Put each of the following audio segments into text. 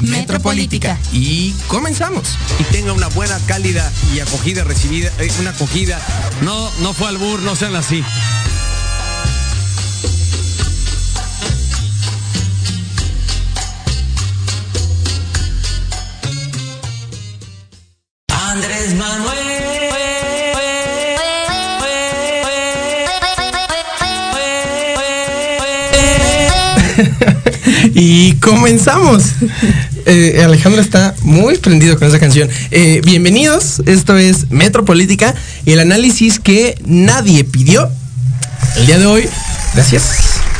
decepcionar! Metropolítica. Y comenzamos. Y tenga una buena, cálida y acogida recibida, eh, una acogida. No, no fue albur, no sean así. y comenzamos. Eh, Alejandro está muy prendido con esa canción. Eh, bienvenidos, esto es Metropolítica y el análisis que nadie pidió. El día de hoy, gracias.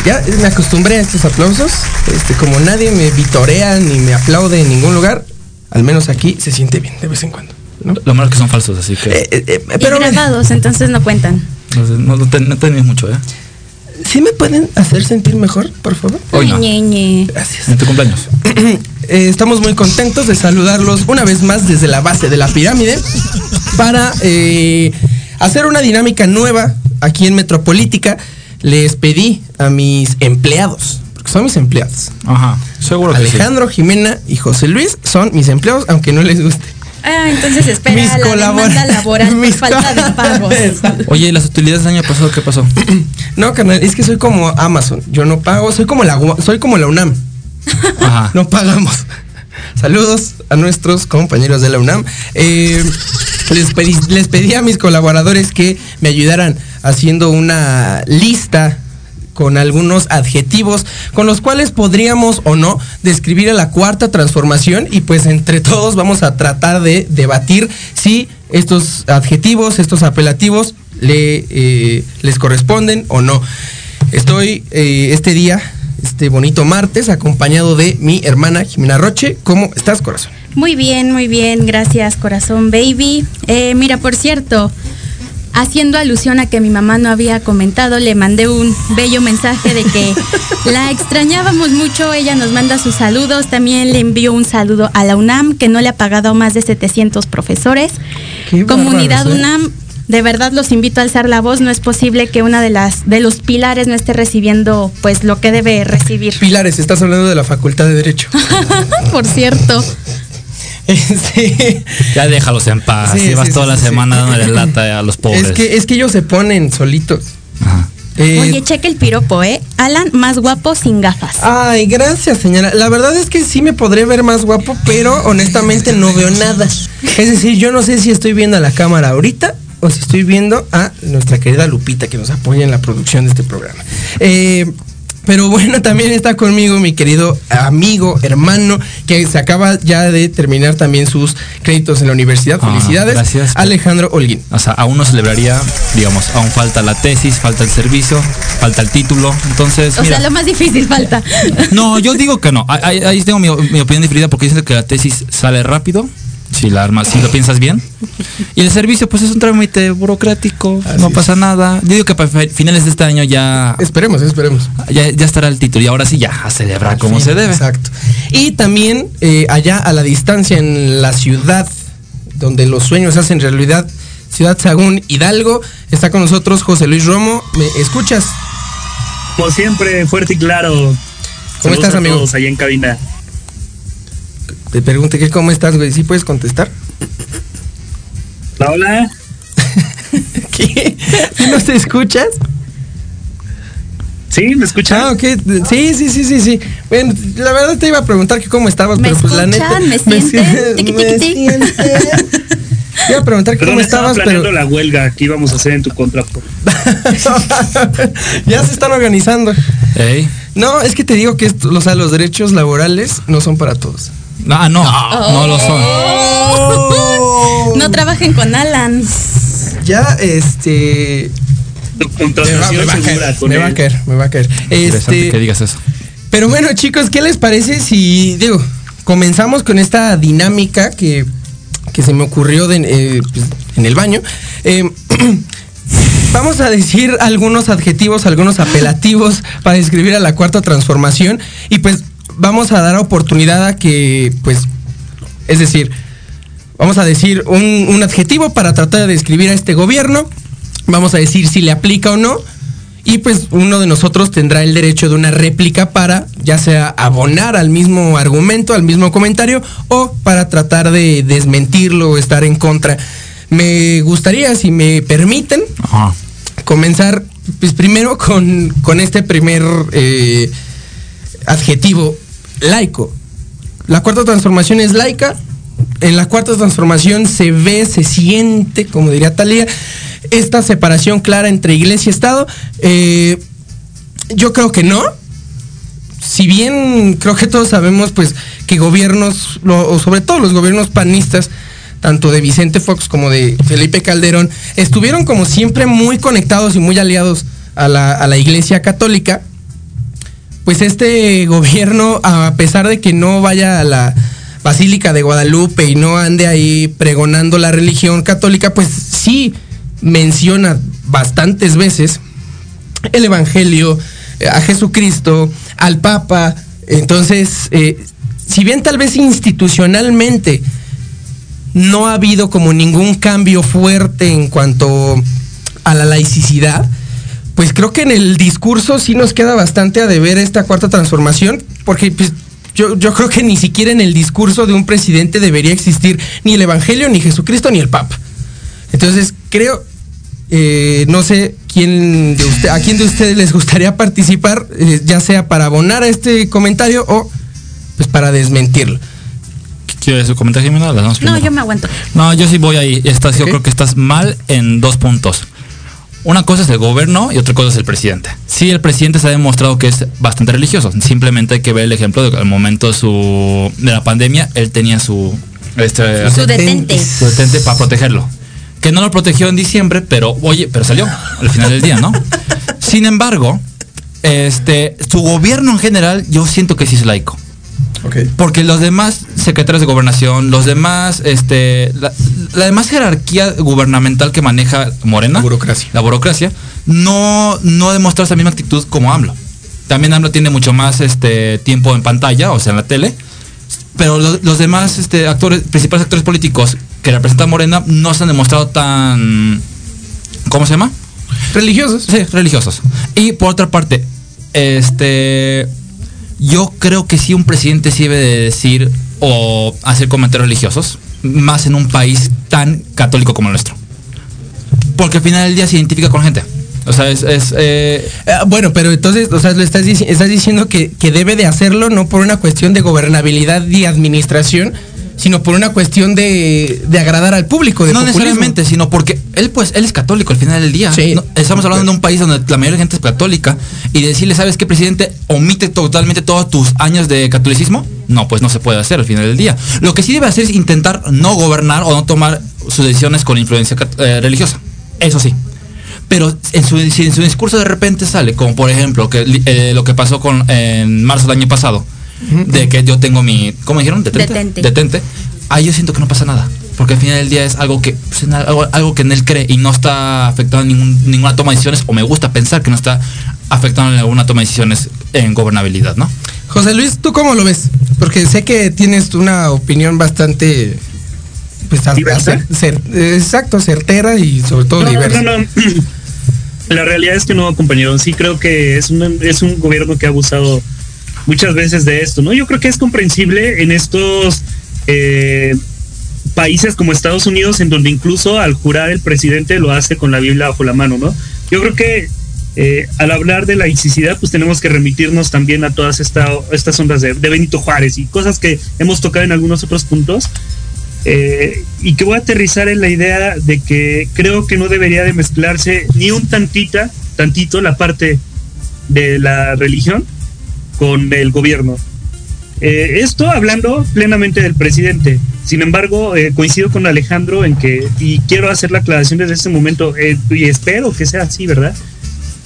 ya me acostumbré a estos aplausos. Este, como nadie me vitorea ni me aplaude en ningún lugar, al menos aquí se siente bien de vez en cuando. ¿no? Lo malo es que son falsos, así que. Eh, eh, eh, Y pero me- grabados, entonces no cuentan. no, no, no, no tenéis mucho, ¿eh? ¿Sí me pueden hacer sentir mejor, por favor? Hoy no. Ñe, Ñe. Gracias. En tu cumpleaños. Eh, estamos muy contentos de saludarlos una vez más desde la base de la pirámide para eh, hacer una dinámica nueva aquí en Metropolítica. Les pedí a mis empleados, porque son mis empleados. Ajá. Seguro que sí. Alejandro, Jimena y José Luis son mis empleados, aunque no les guste. Ah, entonces espera Mis la demanda laboral por mis falta de pagos. Oye, ¿y las utilidades del año pasado qué pasó? No, carnal, es que soy como Amazon. Yo no pago, soy como la, soy como la UNAM. Ajá. no pagamos. Saludos a nuestros compañeros de la UNAM. Eh, les, pedí, les pedí a mis colaboradores que me ayudaran haciendo una lista con algunos adjetivos con los cuales podríamos o no describir a la cuarta transformación y pues entre todos vamos a tratar de debatir si estos adjetivos, estos apelativos le, eh, les corresponden o no. Estoy eh, este día, este bonito martes, acompañado de mi hermana Jimena Roche. ¿Cómo estás, corazón? Muy bien, muy bien, gracias corazón baby. Eh, mira, por cierto, haciendo alusión a que mi mamá no había comentado, le mandé un bello mensaje de que la extrañábamos mucho, ella nos manda sus saludos, también le envió un saludo a la UNAM, que no le ha pagado a más de 700 profesores. Qué Comunidad bárbaros, ¿eh? UNAM, de verdad los invito a alzar la voz, no es posible que una de las de los pilares no esté recibiendo pues lo que debe recibir. Pilares, estás hablando de la Facultad de Derecho. por cierto. Ya déjalos en paz. Sí, Llevas sí, toda sí, la sí. semana dándole lata a los pobres. Es que, es que ellos se ponen solitos. Ajá. Eh, Oye, checa el piropo, ¿eh? Alan, más guapo sin gafas. Ay, gracias, señora. La verdad es que sí me podré ver más guapo, pero honestamente no veo nada. Es decir, yo no sé si estoy viendo a la cámara ahorita o si estoy viendo a nuestra querida Lupita que nos apoya en la producción de este programa. Eh, pero bueno, también está conmigo mi querido amigo, hermano, que se acaba ya de terminar también sus créditos en la universidad. Ah, Felicidades. gracias. Alejandro Holguín. O sea, aún no celebraría, digamos, aún falta la tesis, falta el servicio, falta el título. Entonces, o mira. sea, lo más difícil falta. No, yo digo que no. Ahí tengo mi, mi opinión diferida porque dicen que la tesis sale rápido. Si la armas, si lo piensas bien. Y el servicio, pues es un trámite burocrático, Así no es. pasa nada. Yo digo que para fi- finales de este año ya, Esperemos, esperemos. ya, ya estará el título. Y ahora sí ya a celebrar como Sí, se debe. Exacto. Y también eh, allá a la distancia en la ciudad donde los sueños se hacen realidad, Ciudad Sagún, Hidalgo, está con nosotros José Luis Romo. ¿Me escuchas? Como siempre, fuerte y claro. ¿Cómo Saludos estás, a amigo? todos allá en cabina. Te pregunté que cómo estás, güey. ¿Sí puedes contestar? Hola. ¿Qué? ¿Sí nos escuchas? ¿Sí? ¿Me escuchan? Ah, ok. Sí, sí, sí, sí, sí. Bueno, la verdad te iba a preguntar que cómo estabas, ¿Me pero pues la neta. escuchan? ¿Me sienten? sien- Tiqui, me tiqui. sienten. Te iba a preguntar que Perdón, cómo estaba estabas, planeando pero. la huelga que íbamos a hacer en tu contra. ya se están organizando. No, es que te digo que esto- o sea, los derechos laborales no son para todos. Ah, no, no lo son. No trabajen con Alan. Ya, este. Me va, me contratación va a caer, me va a caer, me va a caer. Interesante Este, que digas eso. pero bueno, chicos, ¿qué les parece si, digo, comenzamos con esta dinámica que, que se me ocurrió de, eh, pues, en el baño? Eh, vamos a decir algunos adjetivos, algunos apelativos para describir a la cuarta transformación y pues vamos a dar oportunidad a que, pues, es decir, vamos a decir un, un adjetivo para tratar de describir a este gobierno, vamos a decir si le aplica o no, y pues uno de nosotros tendrá el derecho de una réplica para ya sea abonar al mismo argumento, al mismo comentario, o para tratar de desmentirlo o estar en contra. Me gustaría, si me permiten, Ajá. comenzar pues primero con, con este primer eh, adjetivo, laico. La cuarta transformación es laica. En la cuarta transformación se ve, se siente, como diría Talía, esta separación clara entre iglesia y Estado. Eh, yo creo que no. Si bien creo que todos sabemos pues que gobiernos, lo- o sobre todo los gobiernos panistas, tanto de Vicente Fox como de Felipe Calderón, estuvieron como siempre muy conectados y muy aliados a la, a la iglesia católica. Pues este gobierno, a pesar de que no vaya a la Basílica de Guadalupe y no ande ahí pregonando la religión católica, pues sí menciona bastantes veces el Evangelio, eh, a Jesucristo, al Papa. Entonces, eh, si bien tal vez institucionalmente no ha habido como ningún cambio fuerte en cuanto a la laicidad, pues creo que en el discurso sí nos queda bastante a deber esta cuarta transformación, porque pues, yo, yo creo que ni siquiera en el discurso de un presidente debería existir ni el Evangelio, ni Jesucristo, ni el Papa. Entonces, creo, eh, no sé quién de usted, a quién de ustedes les gustaría participar, eh, ya sea para abonar a este comentario o pues para desmentirlo. ¿Quieres su comentario, Jimena? No, primero. yo me aguanto. No, yo sí voy ahí. Estás, Yo creo que estás mal en dos puntos. Una cosa es el gobierno y otra cosa es el presidente. Sí, el presidente se ha demostrado que es bastante religioso. Simplemente hay que ver el ejemplo de que al momento de, su, de la pandemia, él tenía su, este, Su detente. su detente para protegerlo. Que no lo protegió en diciembre, pero oye, pero salió al final del día, ¿no? Sin embargo, este, su gobierno en general, yo siento que sí es laico. Porque los demás secretarios de gobernación, los demás, este, la, la demás jerarquía gubernamental que maneja Morena, La burocracia. la burocracia, no, no ha demostrado esa misma actitud como AMLO. También AMLO tiene mucho más este, tiempo en pantalla, o sea, en la tele, pero los, los demás este, actores, principales actores políticos que representan Morena no se han demostrado tan, ¿cómo se llama? Religiosos. Sí, religiosos. Y por otra parte, este, yo creo que sí un presidente sí debe de decir o hacer comentarios religiosos, más en un país tan católico como el nuestro. Porque al final del día se identifica con gente. O sea, es, eh, Ah, bueno, pero entonces, o sea, lo estás, dici- estás diciendo que, que debe de hacerlo no por una cuestión de gobernabilidad y administración, sino por una cuestión de, de agradar al público. De no populismo. necesariamente, sino porque él pues él es católico al final del día. Sí. No, estamos hablando de un país donde la mayoría de la gente es católica y decirle, ¿sabes qué, presidente? Omite totalmente todos tus años de catolicismo. No, pues no se puede hacer al final del día. Lo que sí debe hacer es intentar no gobernar o no tomar sus decisiones con influencia eh, religiosa. Eso sí. Pero en su, si en su discurso de repente sale, como por ejemplo que, eh, lo que pasó con en marzo del año pasado, de que yo tengo mi, ¿cómo dijeron? Detente. Detente. Detente. Ahí yo siento que no pasa nada. Porque al final del día es algo que pues, algo, algo que en él cree y no está afectando ningún, ninguna toma de decisiones, o me gusta pensar que no está afectando en alguna toma de decisiones en gobernabilidad, ¿no? José Luis, ¿tú cómo lo ves? Porque sé que tienes una opinión bastante... Pues, Diversa. cer- exacto, certera y sobre todo No, diversa. no, no. La realidad es que no, compañero. Sí creo que es un, es un gobierno que ha abusado muchas veces de esto, ¿no? Yo creo que es comprensible en estos eh, países como Estados Unidos, en donde incluso al jurar el presidente lo hace con la Biblia bajo la mano, ¿no? Yo creo que eh, al hablar de laicidad, pues tenemos que remitirnos también a todas esta, estas ondas de, de Benito Juárez y cosas que hemos tocado en algunos otros puntos. Eh, y que voy a aterrizar en la idea de que creo que no debería de mezclarse ni un tantita, tantito la parte de la religión con el gobierno. Eh, esto hablando plenamente del presidente. Sin embargo, eh, coincido con Alejandro en que, y quiero hacer la aclaración desde este momento, eh, y espero que sea así, ¿verdad?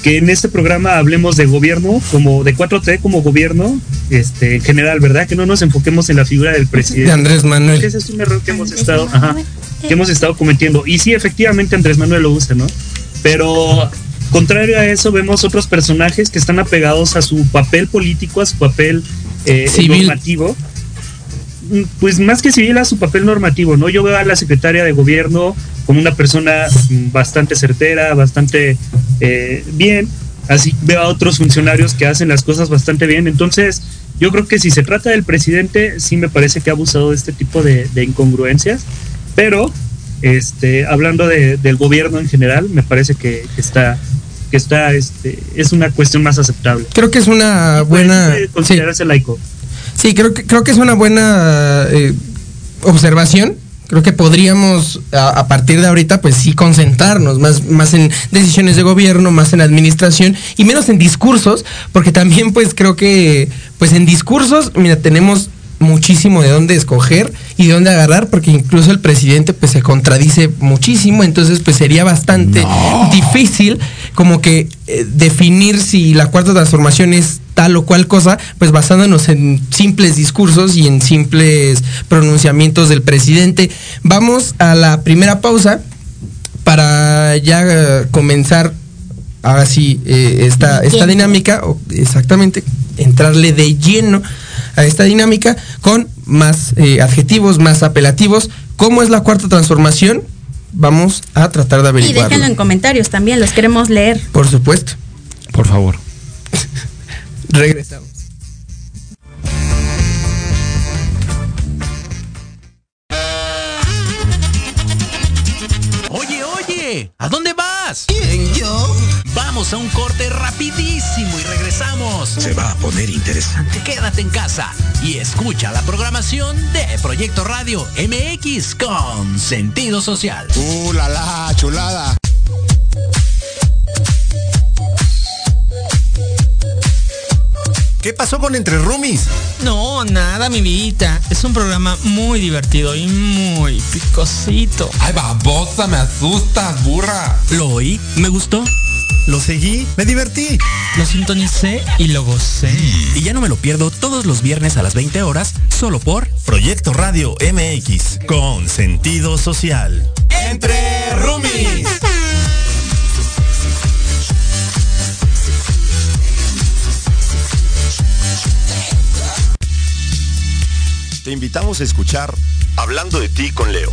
Que en este programa hablemos de gobierno, como de 4T como gobierno, este, en general, ¿verdad? Que no nos enfoquemos en la figura del presidente. De Andrés Manuel. Ese es un error que hemos estado, ajá, que hemos estado cometiendo. Y sí, efectivamente Andrés Manuel lo usa, ¿no? Pero contrario a eso, vemos otros personajes que están apegados a su papel político, a su papel eh, normativo. Mm, Pues más que civil, a su papel normativo, ¿no? Yo veo a la secretaria de gobierno como una persona bastante certera, bastante eh, bien. Así veo a otros funcionarios que hacen las cosas bastante bien. Entonces, yo creo que si se trata del presidente, sí me parece que ha abusado de este tipo de, de incongruencias. Pero, este, hablando de- del gobierno en general, me parece que, que está, que está, este, es una cuestión más aceptable. Creo que es una buena... Puede sí. considerarse laico. Sí, creo que, creo que es una buena eh, observación. Creo que podríamos, a, a partir de ahorita, pues sí concentrarnos más, más en decisiones de gobierno, más en administración y menos en discursos, porque también pues creo que, pues en discursos, mira, tenemos muchísimo de dónde escoger y de dónde agarrar, porque incluso el presidente pues se contradice muchísimo, entonces pues sería bastante difícil como que eh, definir si la cuarta transformación es tal o cual cosa, pues basándonos en simples discursos y en simples pronunciamientos del presidente. Vamos a la primera pausa para ya eh, comenzar ahora sí eh, esta, esta dinámica, o exactamente, entrarle de lleno a esta dinámica más eh, adjetivos, más apelativos. ¿Cómo es la cuarta transformación? Vamos a tratar de Y averiguarlo. déjenlo en comentarios también, los queremos leer. Por supuesto. Por favor. Regresamos. Oye, oye, ¿a dónde vas? yo? Vamos a un Se va a poner interesante. Quédate en casa y escucha la programación de Proyecto Radio MX con sentido social. ¡Uh, la, la, chulada! ¿Qué pasó con Entre Roomies? No, nada, mi vidita. Es un programa muy divertido y muy picosito. Ay, babosa, me asustas, burra. Lo oí, me gustó. Lo seguí, me divertí. Lo sintonicé y lo gocé. Y ya no me lo pierdo todos los viernes a las 20 horas, solo por Proyecto Radio MX con sentido social. Entre Roomies. Te invitamos a escuchar Hablando de ti con Leo.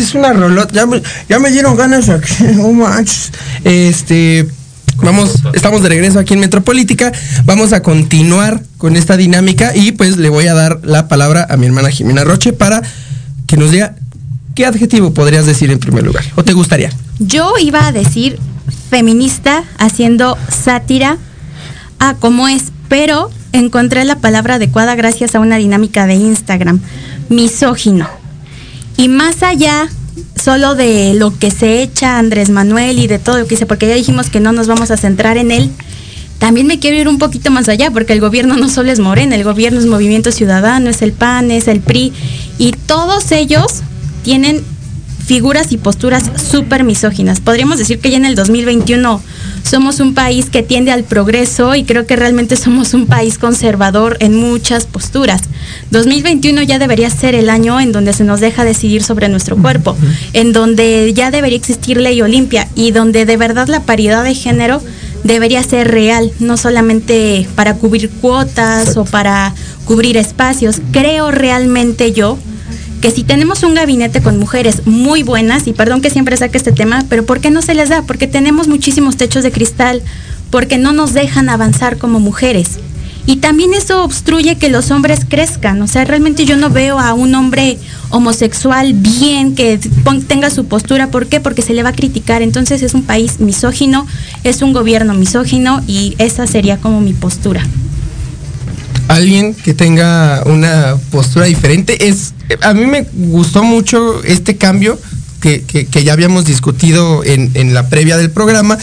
Es una rolota. Ya me, ya me dieron ganas aquí. No manches. Este. Vamos, estamos de regreso aquí en Metropolítica. Vamos a continuar con esta dinámica y pues le voy a dar la palabra a mi hermana Jimena Roche para que nos diga qué adjetivo podrías decir en primer lugar. ¿O te gustaría? Yo iba a decir feminista haciendo sátira a cómo es, pero encontré la palabra adecuada gracias a una dinámica de Instagram, misógino. Y más allá solo de lo que se echa Andrés Manuel y de todo lo que dice, porque ya dijimos que no nos vamos a centrar en él, también me quiero ir un poquito más allá, porque el gobierno no solo es Morena, el gobierno es Movimiento Ciudadano, es el PAN, es el PRI, y todos ellos tienen figuras y posturas súper misóginas. Podríamos decir que ya en el 2021 somos un país que tiende al progreso y creo que realmente somos un país conservador en muchas posturas. 2021 ya debería ser el año en donde se nos deja decidir sobre nuestro cuerpo, en donde ya debería existir ley Olimpia y donde de verdad la paridad de género debería ser real, no solamente para cubrir cuotas o para cubrir espacios. Creo realmente yo que si tenemos un gabinete con mujeres muy buenas, y perdón que siempre saque este tema, pero ¿por qué no se les da? Porque tenemos muchísimos techos de cristal, porque no nos dejan avanzar como mujeres. Y también eso obstruye que los hombres crezcan. O sea, realmente yo no veo a un hombre homosexual bien que tenga su postura. ¿Por qué? Porque se le va a criticar. Entonces es un país misógino, es un gobierno misógino y esa sería como mi postura. Alguien que tenga una postura diferente. Es, a mí me gustó mucho este cambio que, que- que ya habíamos discutido en, en la previa del programa.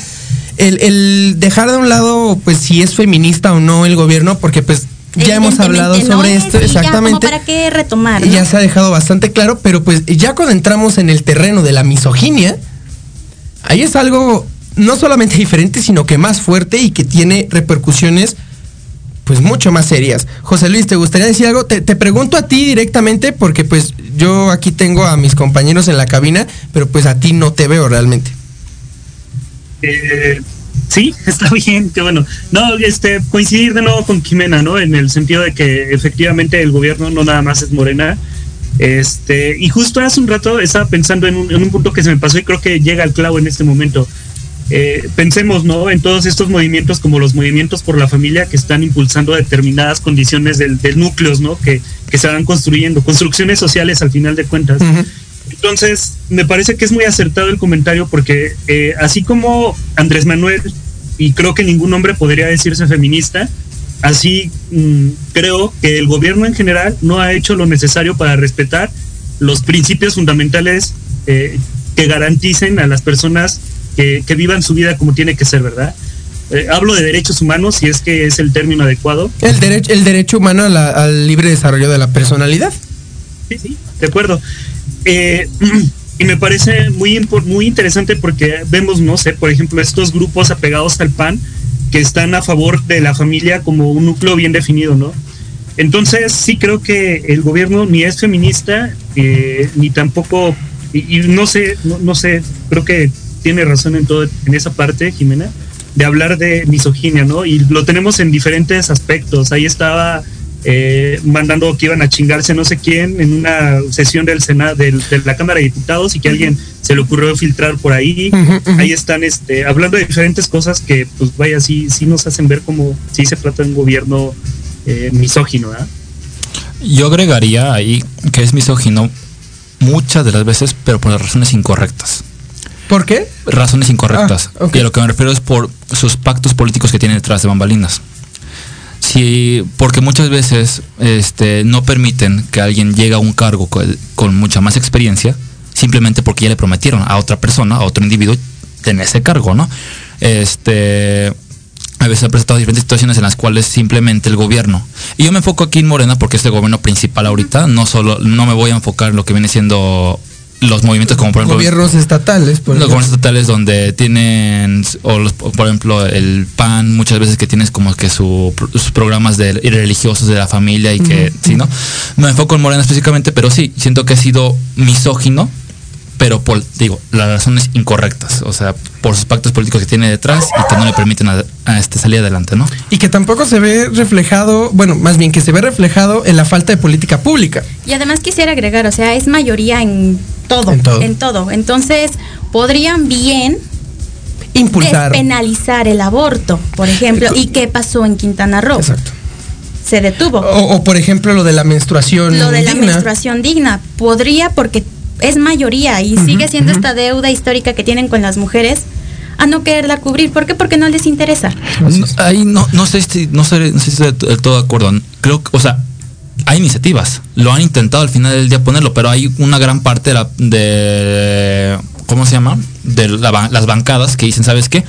El, el dejar de un lado, pues, si es feminista o no el gobierno, porque pues ya hemos hablado no sobre es, esto, y ya exactamente. para qué retomar. ¿no? Ya se ha dejado bastante claro, pero pues ya cuando entramos en el terreno de la misoginia, ahí es algo no solamente diferente, sino que más fuerte y que tiene repercusiones pues mucho más serias. José Luis, ¿te gustaría decir algo? Te, te, pregunto a ti directamente porque pues yo aquí tengo a mis compañeros en la cabina, pero pues a ti no te veo realmente. Eh, sí, está bien, que bueno. No, este, coincidir de nuevo con Jimena, ¿no? En el sentido de que efectivamente el gobierno no nada más es morena. Este, y justo hace un rato estaba pensando en un, en un punto que se me pasó y creo que llega al clavo en este momento. Eh, pensemos ¿no? en todos estos movimientos como los movimientos por la familia que están impulsando determinadas condiciones del, del núcleos ¿no? que, que, se van construyendo, construcciones sociales al final de cuentas. Uh -huh. Entonces, me parece que es muy acertado el comentario porque eh, así como Andrés Manuel, y creo que ningún hombre podría decirse feminista, así mmm, creo que el gobierno en general no ha hecho lo necesario para respetar los principios fundamentales eh, que garanticen a las personas que, que, vivan su vida como tiene que ser, ¿verdad? Eh, hablo de derechos humanos, si es que es el término adecuado. El, derecho el derecho humano a la, al libre desarrollo de la personalidad. Sí, sí, de acuerdo. Eh, y me parece muy, muy interesante porque vemos, no sé, por ejemplo, estos grupos apegados al PAN que están a favor de la familia como un núcleo bien definido, ¿no? Entonces, sí creo que el gobierno ni es feminista, eh, ni tampoco, y, y no sé, no, no, sé, creo que tiene razón en todo, en esa parte, Jimena, de hablar de misoginia, ¿no? Y lo tenemos en diferentes aspectos. Ahí estaba eh, mandando que iban a chingarse no sé quién en una sesión del Senado, del, de la Cámara de Diputados y que alguien se le ocurrió filtrar por ahí. Uh -huh, uh -huh. Ahí están este, hablando de diferentes cosas que, pues vaya, sí, sí nos hacen ver como si se trata de un gobierno eh, misógino. ¿eh? Yo agregaría ahí que es misógino muchas de las veces, pero por las razones incorrectas. ¿Por qué? Razones incorrectas. Ah, okay. Y a lo que me refiero es por sus pactos políticos que tiene detrás de bambalinas. Sí, porque muchas veces este, no permiten que alguien llegue a un cargo con, con, mucha más experiencia, simplemente porque ya le prometieron a otra persona, a otro individuo, tener ese cargo, ¿no? Este, a veces ha presentado diferentes situaciones en las cuales simplemente el gobierno, y yo me enfoco aquí en Morena porque es el gobierno principal ahorita, no solo, no me voy a enfocar en lo que viene siendo los movimientos como por ejemplo gobiernos estatales por los gobiernos estatales donde tienen o los, por ejemplo el PAN muchas veces que tienes como que su, sus programas de religiosos de la familia y que uh -huh. sí no me enfoco en Morena específicamente pero sí siento que ha sido misógino pero por digo las razones incorrectas o sea por sus pactos políticos que tiene detrás y que no le permiten a, a este salir adelante no y que tampoco se ve reflejado bueno más bien que se ve reflejado en la falta de política pública. Y además quisiera agregar o sea es mayoría en todo, en todo. En todo. Entonces, podrían bien impulsar penalizar el aborto, por ejemplo, y qué pasó en Quintana Roo. Exacto. Se detuvo. O, o, por ejemplo lo de la menstruación Lo de digna. la menstruación digna podría porque es mayoría y uh -huh, sigue siendo uh -huh. esta deuda histórica que tienen con las mujeres a no quererla cubrir. ¿Por qué? Porque no les interesa. No, ahí no, no sé si no sé, no sé si estoy del todo de acuerdo. Creo que, o sea, hay iniciativas. Lo han intentado al final del día ponerlo, pero hay una gran parte de, la, de ¿cómo se llama? De la, las bancadas que dicen, ¿sabes qué?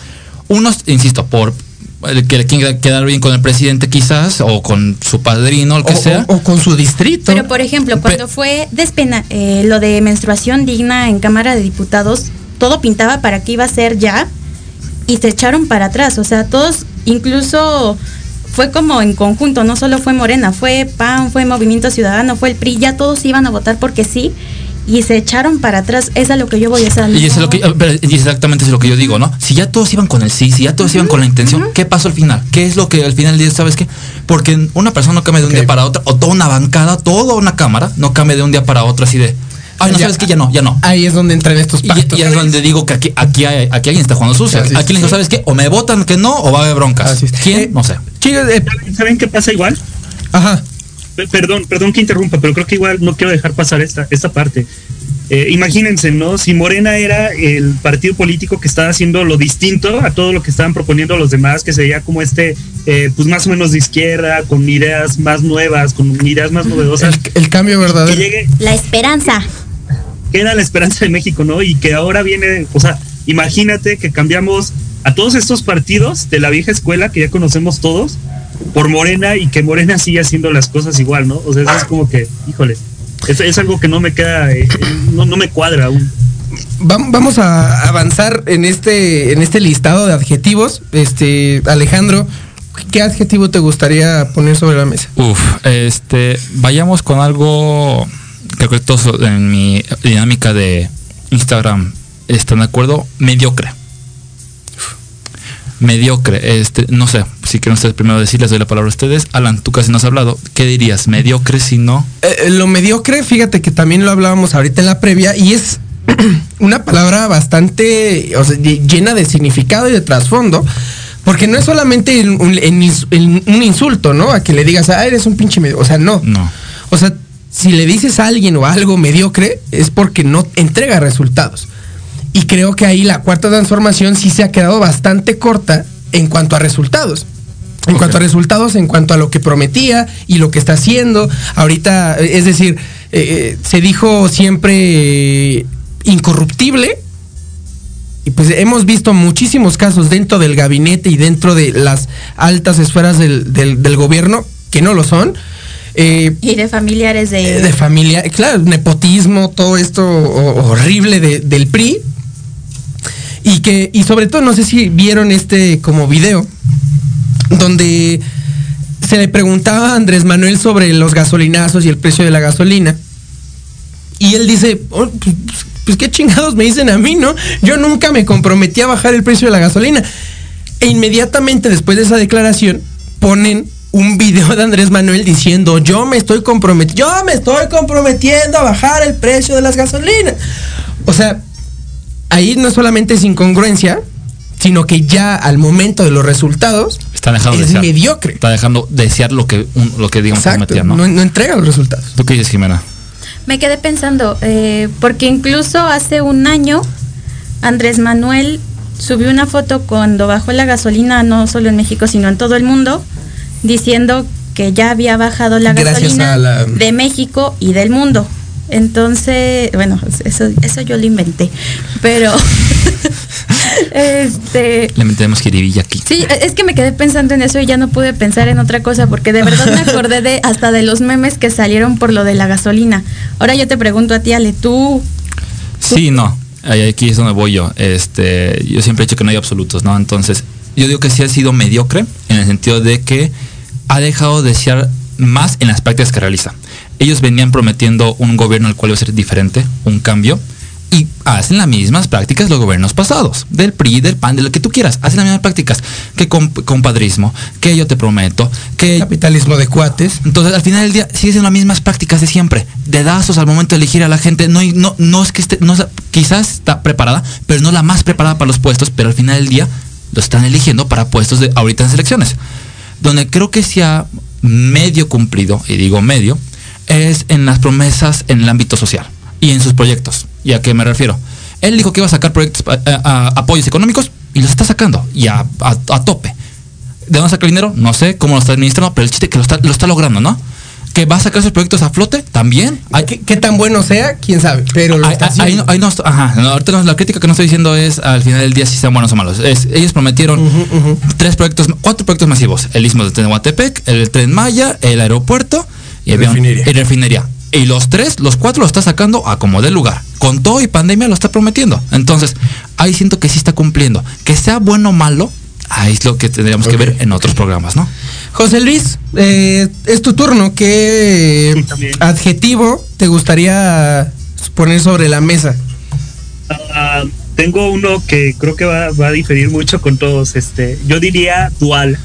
Unos, insisto, por que quieren quedar bien con el presidente quizás, o con su padrino, lo que o, sea. O, o, con su distrito. Pero por ejemplo, cuando Pe fue despena eh, lo de menstruación digna en Cámara de Diputados, todo pintaba para que iba a ser ya y se echaron para atrás. O sea, todos, incluso fue como en conjunto, no solo fue Morena, fue PAN, fue Movimiento Ciudadano, fue el PRI, ya todos iban a votar porque sí y se echaron para atrás, es a lo que yo voy a hacer. Y, eso es lo que, y exactamente es lo que yo digo, ¿no? Si ya todos iban con el sí, si ya todos uh -huh, iban con la intención, uh -huh. ¿qué pasó al final? ¿Qué es lo que al final del día, sabes qué? Porque una persona no cambia de un okay. día para otro, o toda una bancada, toda una cámara, no cambia de un día para otro así de, Ay, no ya, sabes que ya no, ya no. Ahí es donde entran estos pactos. Y, y es donde digo que aquí, aquí, hay, aquí alguien está jugando sucio. Aquí alguien sí. ¿sabes qué? O me votan que no, o va a haber broncas. ¿Quién? Eh, no sé. Chicos, eh, ¿saben qué pasa igual? Ajá. Perdón, perdón que interrumpa, pero creo que igual no quiero dejar pasar esta, esta parte. Eh, imagínense, ¿no? Si Morena era el partido político que estaba haciendo lo distinto a todo lo que estaban proponiendo los demás, que sería como este, eh, pues más o menos de izquierda, con ideas más nuevas, con ideas más novedosas. El, el cambio verdadero. Que llegue, la esperanza. Que era la esperanza de México, ¿no? Y que ahora viene, o sea, imagínate que cambiamos a todos estos partidos de la vieja escuela que ya conocemos todos por Morena y que Morena sigue haciendo las cosas igual, ¿no? O sea, es como que, híjole. Es, es, algo que no me queda, eh, no, no, me cuadra aún. Vamos a avanzar en este, en este listado de adjetivos. Este, Alejandro, ¿qué adjetivo te gustaría poner sobre la mesa? Uf, este, vayamos con algo que creo que todos en mi dinámica de Instagram están de acuerdo, mediocre. Mediocre, este, no sé, si quieren ustedes primero decir, les doy la palabra a ustedes. Alan, tú casi no has hablado. ¿Qué dirías? ¿Mediocre si no? Eh, lo mediocre, fíjate que también lo hablábamos ahorita en la previa y es una palabra bastante o sea, llena de significado y de trasfondo. Porque no es solamente un, un, insulto, ¿no? A que le digas, ah, eres un pinche medio. O sea, no. No. O sea, si le dices a alguien o algo mediocre, es porque no entrega resultados. Y creo que ahí la cuarta transformación sí se ha quedado bastante corta en cuanto a resultados. En cuanto a resultados, en cuanto a lo que prometía y lo que está haciendo. Ahorita, es decir, eh, eh, se dijo siempre incorruptible. Y pues hemos visto muchísimos casos dentro del gabinete y dentro de las altas esferas del, gobierno que no lo son. Eh, y de familiares de... De familia, claro, nepotismo, todo esto horrible del PRI. Y que, y sobre todo, no sé si vieron este como video, donde se le preguntaba a Andrés Manuel sobre los gasolinazos y el precio de la gasolina. Y él dice, oh, pues, pues, qué chingados me dicen a mí, ¿no? Yo nunca me comprometí a bajar el precio de la gasolina. E inmediatamente después de esa declaración ponen un video de Andrés Manuel diciendo, yo me estoy comprometiendo, yo me estoy comprometiendo a bajar el precio de las gasolinas. O sea, ahí no solamente es incongruencia, sino que ya al momento de los resultados está dejando es mediocre. Está dejando desear lo que, lo que digamos prometía, ¿no? ¿no? entrega los resultados. ¿Tú qué dices, Jimena? Me quedé pensando, eh, porque incluso hace un año Andrés Manuel subió una foto cuando bajó la gasolina, no solo en México, sino en todo el mundo, diciendo que ya había bajado la gasolina de México y del mundo. Entonces, bueno, eso, eso yo lo inventé. Pero este le metemos jiribilla aquí. Sí, es que me quedé pensando en eso y ya no pude pensar en otra cosa porque de verdad me acordé de hasta de los memes que salieron por lo de la gasolina. Ahora yo te pregunto a ti, Ale, tú. Sí, no. Aquí es donde voy yo. Este, yo siempre he dicho que no hay absolutos, ¿no? Entonces, yo digo que sí ha sido mediocre en el sentido de que ha dejado de ser más en las prácticas que realiza ellos venían prometiendo un gobierno al cual iba a ser diferente, un cambio, y hacen las mismas prácticas los gobiernos pasados, del PRI, del PAN, de lo que tú quieras, hacen las mismas prácticas que compadrismo, que yo te prometo, que... Capitalismo de cuates. Entonces, al final del día, siguen las mismas prácticas de siempre, dedazos al momento de elegir a la gente, no, no, no es que esté, no, quizás está preparada, pero no la más preparada para los puestos, pero al final del día lo están eligiendo para puestos de ahorita en selecciones. Donde creo que se ha medio cumplido, y digo medio, es en las promesas en el ámbito social y en sus proyectos. ¿Y a qué me refiero? Él dijo que iba a sacar proyectos, a, apoyos económicos y los está sacando y a, tope. ¿De dónde saca el dinero? No sé cómo lo está administrando, pero el chiste que lo está, lo está logrando, ¿no? que va a sacar esos proyectos a flote también. ¿Qué, tan bueno sea? ¿Quién sabe? Pero lo está ahí, no, ajá, ahorita la crítica que no estoy diciendo es al final del día si sean buenos o malos. ellos prometieron tres proyectos, cuatro proyectos masivos. El Istmo de Tehuantepec, el Tren Maya, el aeropuerto y, refinería. y refinería. Y los tres, los cuatro lo está sacando a como del lugar. Con todo y pandemia lo está prometiendo. Entonces, ahí siento que sí está cumpliendo. Que sea bueno o malo, ahí es lo que tendríamos que ver en otros programas, ¿no? José Luis, eh, es tu turno. ¿Qué adjetivo te gustaría poner sobre la mesa? Ah, tengo uno que creo que va, va, a diferir mucho con todos. Este, yo diría dual.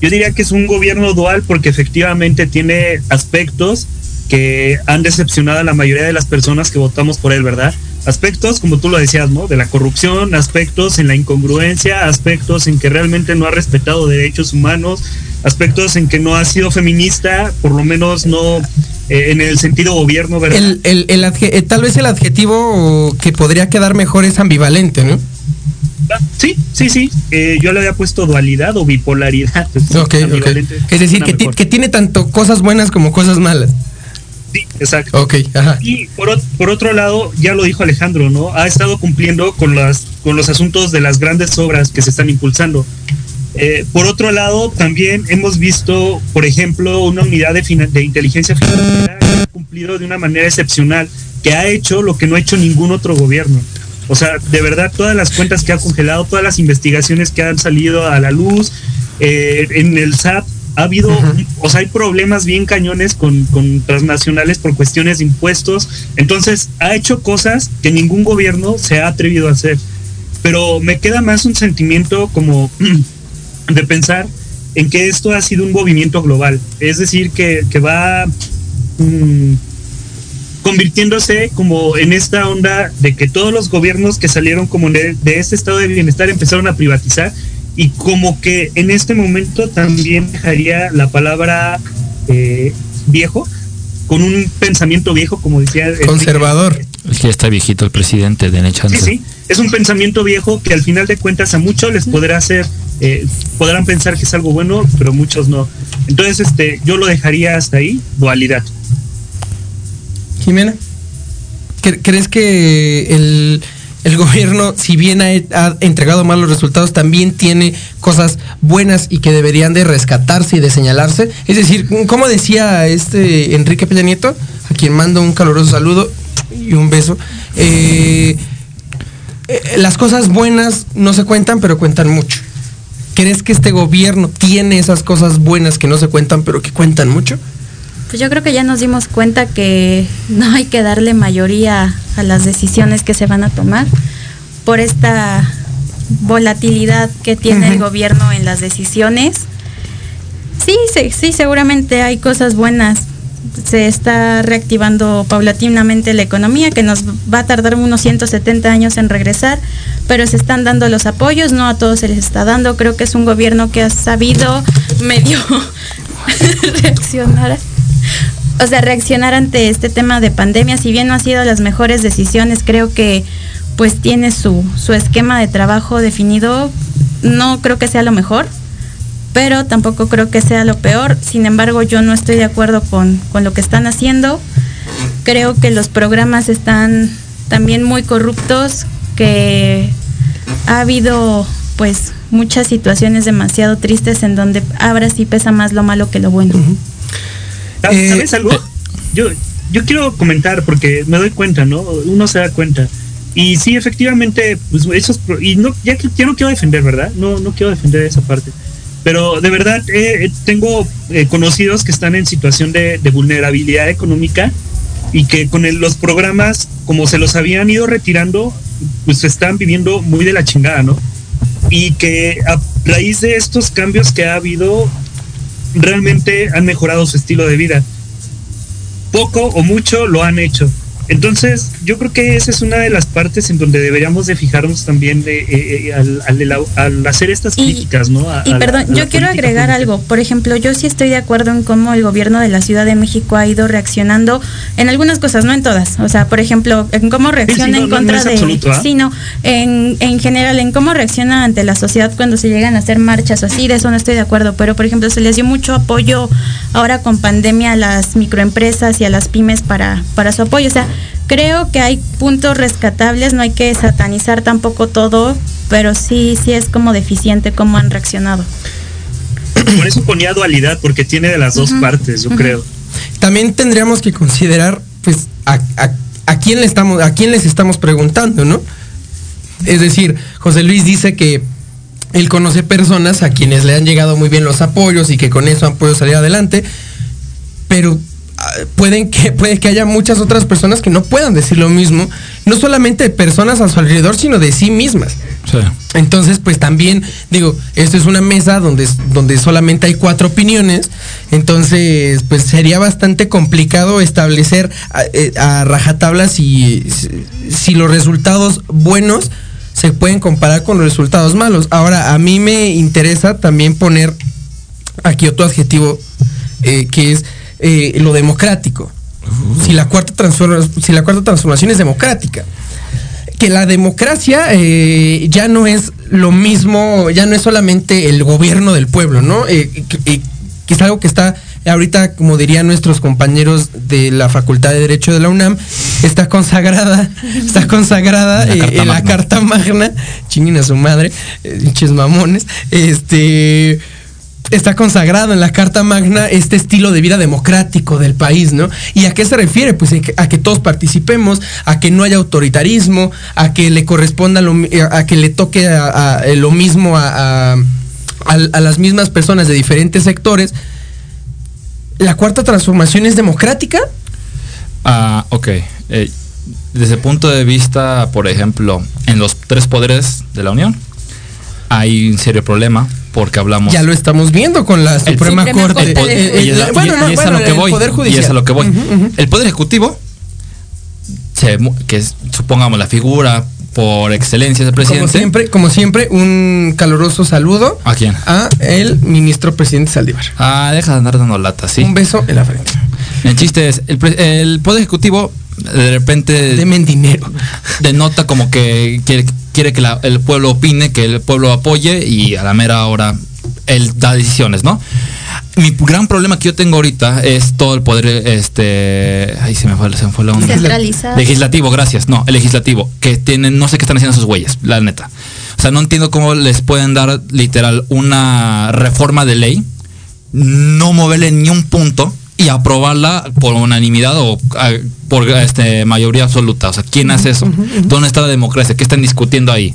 Yo diría que es un gobierno dual porque efectivamente tiene aspectos que han decepcionado a la mayoría de las personas que votamos por él, ¿verdad? Aspectos, como tú lo decías, ¿no? De la corrupción, aspectos en la incongruencia, aspectos en que realmente no ha respetado derechos humanos, aspectos en que no ha sido feminista, por lo menos no eh, en el sentido gobierno, ¿verdad? El, el, el eh, tal vez el adjetivo que podría quedar mejor es ambivalente, ¿no? Sí, sí, sí. Eh, yo le había puesto dualidad o bipolaridad. Es decir, que, que, tiene tanto cosas buenas como cosas malas. Sí, exacto. Y por, por, otro lado, ya lo dijo Alejandro, ¿no? Ha estado cumpliendo con, las, con los asuntos de las grandes obras que se están impulsando. Eh, por otro lado, también hemos visto, por ejemplo, una unidad de, de inteligencia financiera que ha cumplido de una manera excepcional, que ha hecho lo que no ha hecho ningún otro gobierno. O sea, de verdad, todas las cuentas que ha congelado, todas las investigaciones que han salido a la luz, eh, en el SAT ha habido, o sea, hay problemas bien cañones con, con transnacionales por cuestiones de impuestos. Entonces, ha hecho cosas que ningún gobierno se ha atrevido a hacer. Pero me queda más un sentimiento como de pensar en que esto ha sido un movimiento global. Es decir, que, que va mm, convirtiéndose como en esta onda de que todos los gobiernos que salieron como de, de este estado de bienestar empezaron a privatizar y como que en este momento también dejaría la palabra eh, viejo con un pensamiento viejo, como decía. Conservador. Es que ya está viejito el presidente, de Sí, sí. Es un pensamiento viejo que al final de cuentas a muchos les podrá hacer, eh, podrán pensar que es algo bueno, pero muchos no. Entonces, este, yo lo dejaría hasta ahí, dualidad. Jimena, ¿crees que el, gobierno, si bien ha, ha, entregado malos resultados, también tiene cosas buenas y que deberían de rescatarse y de señalarse? Es decir, como decía este Enrique Peña Nieto, a quien mando un caluroso saludo y un beso, eh, eh, las cosas buenas no se cuentan, pero cuentan mucho. ¿Crees que este gobierno tiene esas cosas buenas que no se cuentan, pero que cuentan mucho? Pues yo creo que ya nos dimos cuenta que no hay que darle mayoría a las decisiones que se van a tomar por esta volatilidad que tiene uh -huh. el gobierno en las decisiones. Sí, sí, sí, seguramente hay cosas buenas. Se está reactivando paulatinamente la economía, que nos va a tardar unos 170 años en regresar, pero se están dando los apoyos, no a todos se les está dando. Creo que es un gobierno que ha sabido medio reaccionar o sea, reaccionar ante este tema de pandemia, si bien no ha sido las mejores decisiones, creo que pues tiene su, su esquema de trabajo definido, no creo que sea lo mejor, pero tampoco creo que sea lo peor, sin embargo yo no estoy de acuerdo con, con lo que están haciendo, creo que los programas están también muy corruptos, que ha habido pues muchas situaciones demasiado tristes en donde ahora sí pesa más lo malo que lo bueno. ¿Sabes algo? Yo, yo quiero comentar porque me doy cuenta, ¿no? Uno se da cuenta. Y sí, efectivamente, pues esos y no ya, ya no quiero defender, ¿verdad? No no quiero defender esa parte. Pero de verdad eh, tengo eh, conocidos que están en situación de, de, vulnerabilidad económica y que con el, los programas, como se los habían ido retirando, pues están viviendo muy de la chingada, ¿no? Y que a raíz de estos cambios que ha habido, realmente han mejorado su estilo de vida. Poco o mucho lo han hecho. Entonces, yo creo que esa es una de las partes en donde deberíamos de fijarnos también de, eh, eh, al, al, al, hacer estas y, críticas, ¿no? A, y perdón, la, yo quiero agregar algo. Por ejemplo, yo sí estoy de acuerdo en cómo el gobierno de la Ciudad de México ha ido reaccionando en algunas cosas, no en todas. O sea, por ejemplo, en cómo reacciona sí, sí, no, en contra no, no de... Absoluto, ¿ah? Sino en, en general, en cómo reacciona ante la sociedad cuando se llegan a hacer marchas o así, de eso no estoy de acuerdo. Pero, por ejemplo, se les dio mucho apoyo ahora con pandemia a las microempresas y a las pymes para, para su apoyo. O sea, creo que hay puntos rescatables, no hay que satanizar tampoco todo, pero sí, sí es como deficiente cómo han reaccionado. Por eso ponía dualidad, porque tiene de las dos uh -huh, partes, yo uh -huh. creo. También tendríamos que considerar, pues, a, a, a, quién le estamos, a quién les estamos preguntando, ¿no? Es decir, José Luis dice que él conoce personas a quienes le han llegado muy bien los apoyos y que con eso han podido salir adelante, pero pueden que puede que haya muchas otras personas que no puedan decir lo mismo, no solamente de personas a su alrededor, sino de sí mismas. Sí. Entonces, pues también digo, esto es una mesa donde donde solamente hay cuatro opiniones, entonces pues sería bastante complicado establecer a, a rajatabla si, si los resultados buenos se pueden comparar con los resultados malos. Ahora, a mí me interesa también poner aquí otro adjetivo eh, que es eh, lo democrático. Uh. Si, la cuarta si la cuarta transformación es democrática. Que la democracia eh, ya no es lo mismo, ya no es solamente el gobierno del pueblo, ¿no? Eh, que, que, es algo que está ahorita, como dirían nuestros compañeros de la Facultad de Derecho de la UNAM, está consagrada, está consagrada la en la Carta Magna, chinguen a su madre, pinches mamones, este está consagrado en la Carta Magna este estilo de vida democrático del país, ¿no? ¿Y a qué se refiere? Pues a que todos participemos, a que no haya autoritarismo, a que le corresponda, lo, a que le toque a, lo mismo a, las mismas personas de diferentes sectores. ¿La cuarta transformación es democrática? Ah, ok. Eh, desde el punto de vista, por ejemplo, en los tres poderes de la Unión, hay un serio problema porque hablamos. Ya lo estamos viendo con la Suprema, Corte. y, es a lo que voy. Y es a lo que voy. El Poder Ejecutivo, que es, supongamos la figura por excelencia del presidente. Como siempre, como siempre, un caluroso saludo. ¿A quién? A el ministro presidente Saldívar. Ah, deja de andar dando lata, sí. Un beso en la frente. El chiste es, el, el Poder Ejecutivo de repente... Demen dinero. Denota como que quiere, quiere que el pueblo opine, que el pueblo apoye y a la mera hora él da decisiones, ¿no? Mi gran problema que yo tengo ahorita es todo el poder, este, ahí se me fue, se me fue la onda. Centralizado. Legislativo, gracias, no, el legislativo, que tienen, no sé qué están haciendo sus huellas, la neta. O sea, no entiendo cómo les pueden dar literal una reforma de ley, no moverle ni un punto y aprobarla por unanimidad o por este, mayoría absoluta. O sea, ¿quién hace eso? ¿Dónde está la democracia? ¿Qué están discutiendo ahí?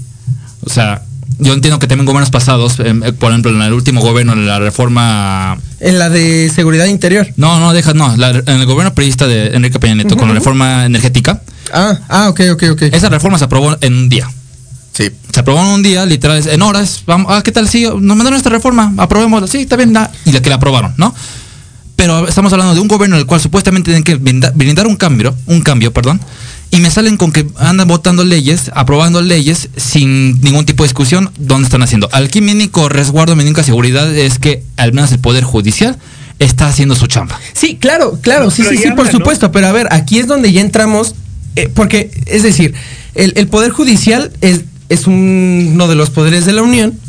O sea, yo entiendo que también gobiernos pasados, em, eh, por ejemplo, en el último gobierno, en la reforma... En la de seguridad interior. No, no, deja, no, en el gobierno periodista de Enrique Peña Nieto, con la reforma energética. Ah, ah, ok, ok, ok. Esa reforma se aprobó en un día. Sí. Se aprobó en un día, literal, en horas. Vamos, ah, ¿qué tal? Sí, nos mandaron esta reforma, aprobémosla. Sí, está bien, y la que la aprobaron, ¿no? Pero estamos hablando de un gobierno en el cual supuestamente tienen que brindar un cambio, un cambio, perdón, y me salen con que andan votando leyes, aprobando leyes sin ningún tipo de discusión, ¿dónde están haciendo? Aquí mi único resguardo, mi única seguridad es que al menos el Poder Judicial está haciendo su chamba. Sí, claro, claro, sí, sí, sí, por supuesto, pero a ver, aquí es donde ya entramos, eh, porque, es decir, el, Poder Judicial es, es uno de los poderes de la Unión,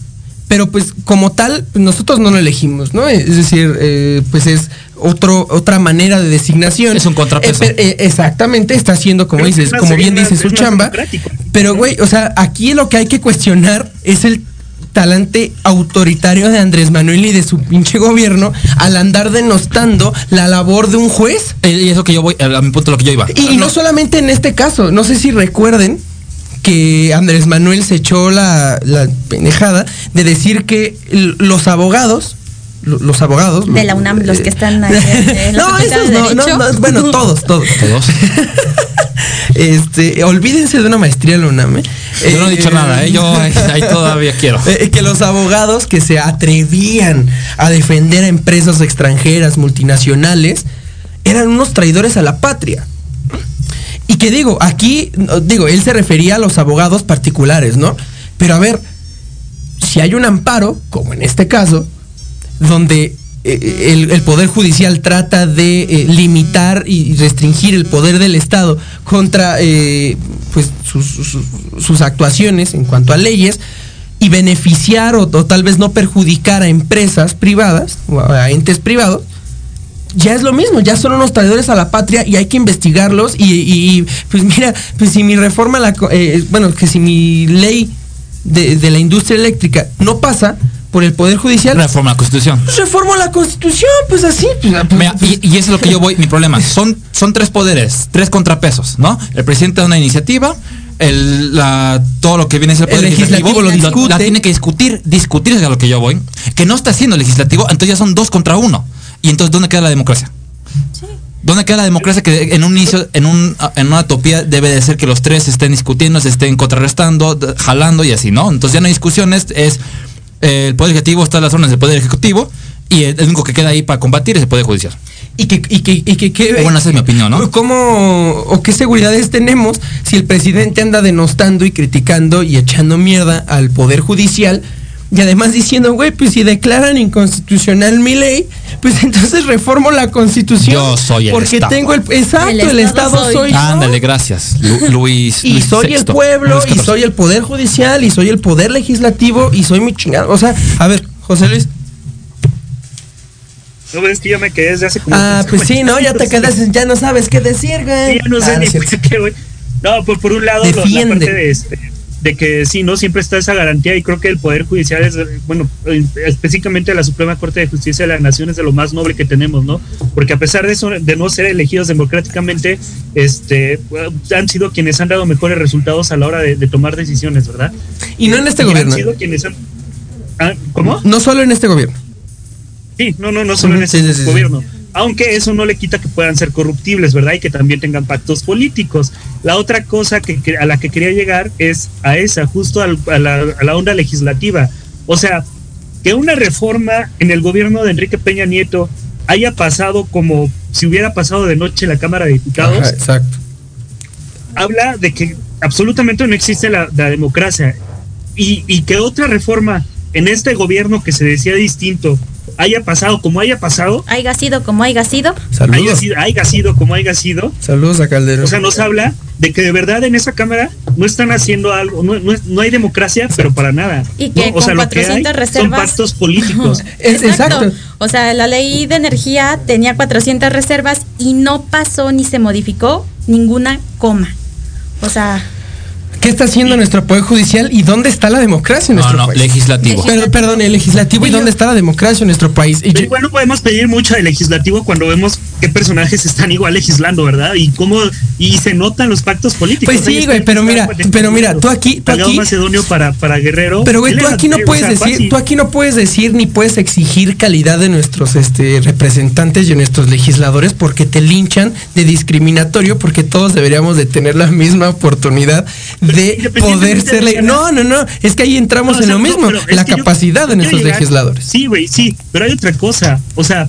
pero pues como tal nosotros no lo elegimos, ¿no? Es decir, eh, pues es otro otra manera de designación. Es un contrapeso. Eh, eh, exactamente, está haciendo como dices, como bien dice su chamba. Pero güey, o sea, aquí lo que hay que cuestionar es el talante autoritario de Andrés Manuel y de su pinche gobierno al andar denostando la labor de un juez. Y eso que yo voy, a mi punto lo que yo iba. Y, no solamente en este caso, no sé si recuerden que Andrés Manuel se echó la, la pendejada de decir que los abogados los abogados. De la UNAM, los que están ahí. no, esos no, no, bueno, todos, todos. Todos. este, olvídense de una maestría en la UNAM. ¿eh? Yo no he dicho nada, ¿eh? yo ahí, todavía quiero. Eh, que los abogados que se atrevían a defender a empresas extranjeras, multinacionales, eran unos traidores a la patria. Digo, aquí, digo, él se refería a los abogados particulares, ¿no? Pero a ver, si hay un amparo, como en este caso, donde eh, el, Poder Judicial trata de eh, limitar y restringir el poder del Estado contra eh, pues, sus, actuaciones en cuanto a leyes y beneficiar o, tal vez no perjudicar a empresas privadas o a entes privados, ya es lo mismo, ya son unos traidores a la patria y hay que investigarlos y, pues mira, pues si mi reforma, la, eh, bueno, que si mi ley de, la industria eléctrica no pasa por el Poder Judicial... Reforma la Constitución. Pues reforma la Constitución, pues así. Pues, pues, y, eso es lo que yo voy, mi problema, son, son tres poderes, tres contrapesos, ¿no? El presidente da una iniciativa, el, la, todo lo que viene es el poder legislativo, lo. La tiene que discutir, discutir es a lo que yo voy, que no está haciendo el legislativo, entonces ya son dos contra uno. Y entonces, ¿dónde queda la democracia? ¿Dónde queda la democracia que en un inicio, en, un, en una utopía debe de ser que los tres estén discutiendo, se estén contrarrestando, jalando y así, ¿no? Entonces ya no hay discusiones, es eh, el Poder Ejecutivo está en las zonas del Poder Ejecutivo y el único que queda ahí para combatir es el Poder Judicial. Y que, y que, y que, bueno, esa es mi opinión, ¿no? ¿Cómo o qué seguridades tenemos si el presidente anda denostando y criticando y echando mierda al Poder Judicial? Y además diciendo, güey, pues si declaran inconstitucional mi ley, pues entonces reformo la constitución. Yo soy el Porque tengo el. Exacto, el, Estado, soy. Ándale, gracias, Luis. y soy el pueblo, y soy el poder judicial, y soy el poder legislativo, y soy mi chingado. O sea, a ver, José Luis. No ves que yo me quedé desde hace como. Ah, pues sí, ¿no? Ya te quedas, ya no sabes qué decir, güey. ya no sé ah, ni qué, güey. No, pues por un lado, Defiende. la parte de este de que sí, ¿no? Siempre está esa garantía y creo que el Poder Judicial es, bueno, eh, específicamente la Suprema Corte de Justicia de la Nación es de lo más noble que tenemos, ¿no? Porque a pesar de eso, de no ser elegidos democráticamente, este, han sido quienes han dado mejores resultados a la hora de, de tomar decisiones, ¿verdad? Y no en este Y gobierno. Han sido quienes han- Ah, ¿Cómo? No solo en este gobierno. Sí, no, no, no solo en sí, sí, sí. gobierno. Aunque eso no le quita que puedan ser corruptibles, ¿verdad? Y que también tengan pactos políticos. La otra cosa que, a la que quería llegar es a esa, justo a, la, a la onda legislativa. O sea, que una reforma en el gobierno de Enrique Peña Nieto haya pasado como si hubiera pasado de noche en la Cámara de Diputados, Ajá, exacto. habla de que absolutamente no existe la, la democracia y, y que otra reforma en este gobierno que se decía distinto haya pasado como haya pasado, Haiga sido como haya sido. haya Saludos. sido, haya sido como haya sido, Saludos a Calderón. o sea, nos habla de que de verdad en esa cámara no están haciendo algo, no, no, no hay democracia, pero para nada. Y que ¿no? O sea, con lo que hay 400 son reservas. pactos políticos. Es- exacto. O sea, la ley de energía tenía 400 reservas y no pasó ni se modificó ninguna coma. O sea, ¿Qué está haciendo nuestro Poder Judicial y dónde está la democracia en No, nuestro no, país? legislativo. Perdón, perdón, el legislativo y dónde está la democracia en nuestro país. Y Pero yo- igual no podemos pedir mucho del legislativo cuando vemos qué personajes están igual legislando, ¿verdad? Y cómo y se notan los pactos políticos. Pues sí, güey, está pero mira, pero mira, tú aquí- tú aquí- Macedonio para, para Guerrero. Pero güey, tú aquí no o puedes sea, decir, fácil. tú aquí no puedes decir ni puedes exigir calidad de nuestros este representantes y de nuestros legisladores porque te linchan de discriminatorio porque todos deberíamos de tener la misma oportunidad de poder ser ley. No, no, no, es que ahí entramos No, en lo mismo, la yo- capacidad de quiero nuestros llegar- legisladores. Sí, güey, sí, pero hay otra cosa. O sea,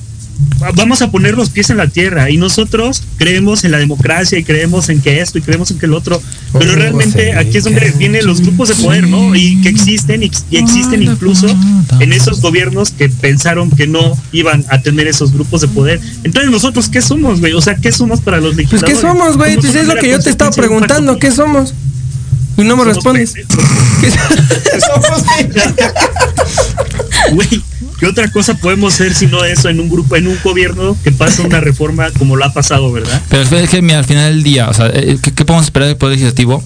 va- vamos a poner los pies en la tierra y nosotros creemos en la democracia y creemos en que esto y creemos en que el otro, pero Oh, realmente aquí es donde vienen los grupos de poder, ¿no? Y que existen y, existen incluso en esos gobiernos que pensaron que no iban a tener esos grupos de poder. Entonces nosotros, ¿qué somos, güey? O sea, ¿qué somos para los Pues legisladores? qué somos, güey, pues es lo que yo te estaba preguntando, ¿qué somos? Y no me Somos respondes. ¿Qué somos? Güey, ¿qué otra cosa podemos ser si no eso en un grupo, en un gobierno que pasa una reforma como lo ha pasado, verdad? Pero es que mira, al final del día, o sea, eh, ¿qué, qué podemos esperar del Poder Legislativo?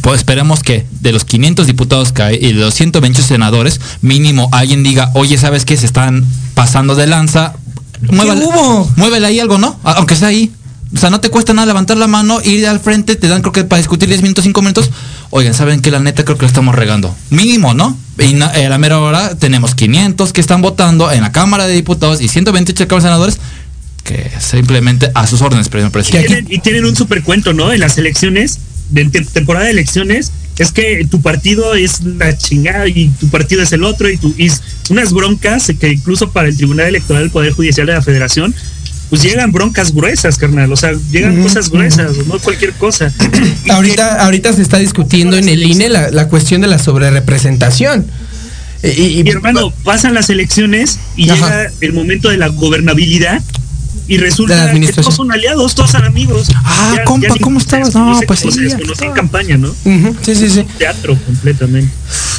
Pues esperemos que de los 500 diputados que hay y de los 128 senadores, mínimo alguien diga, oye, ¿sabes qué? Se están pasando de lanza. Muévale, hubo? muévele ahí algo, ¿no? Aunque sea ahí. O sea, no te cuesta nada levantar la mano, ir al frente, te dan creo que para discutir 10 minutos, 5 minutos. Oigan, ¿saben que La neta creo que lo estamos regando. Mínimo, ¿no? Y na- eh, a la mera hora tenemos 500 que están votando en la Cámara de Diputados y 128 Cámaras Senadores que simplemente a sus órdenes, presidente. tienen, y tienen un super cuento, ¿no? En las elecciones, de te- temporada de elecciones, es que tu partido es la chingada y tu partido es el otro y, tu, y unas broncas que incluso para el Tribunal Electoral del Poder Judicial de la Federación, pues llegan broncas gruesas, carnal. O sea, llegan cosas gruesas, no cualquier cosa. Y ahorita, ahorita se está discutiendo en el INE la, la cuestión de la sobrerepresentación. Y, y- Mi hermano, pasan las elecciones y Ajá. llega el momento de la gobernabilidad y resulta que todos son aliados, todos son amigos. Ah, compa, ¿cómo se estabas? No, pues se sí, desconoce en campaña, ¿no? Sí, sí, sí. Teatro completamente.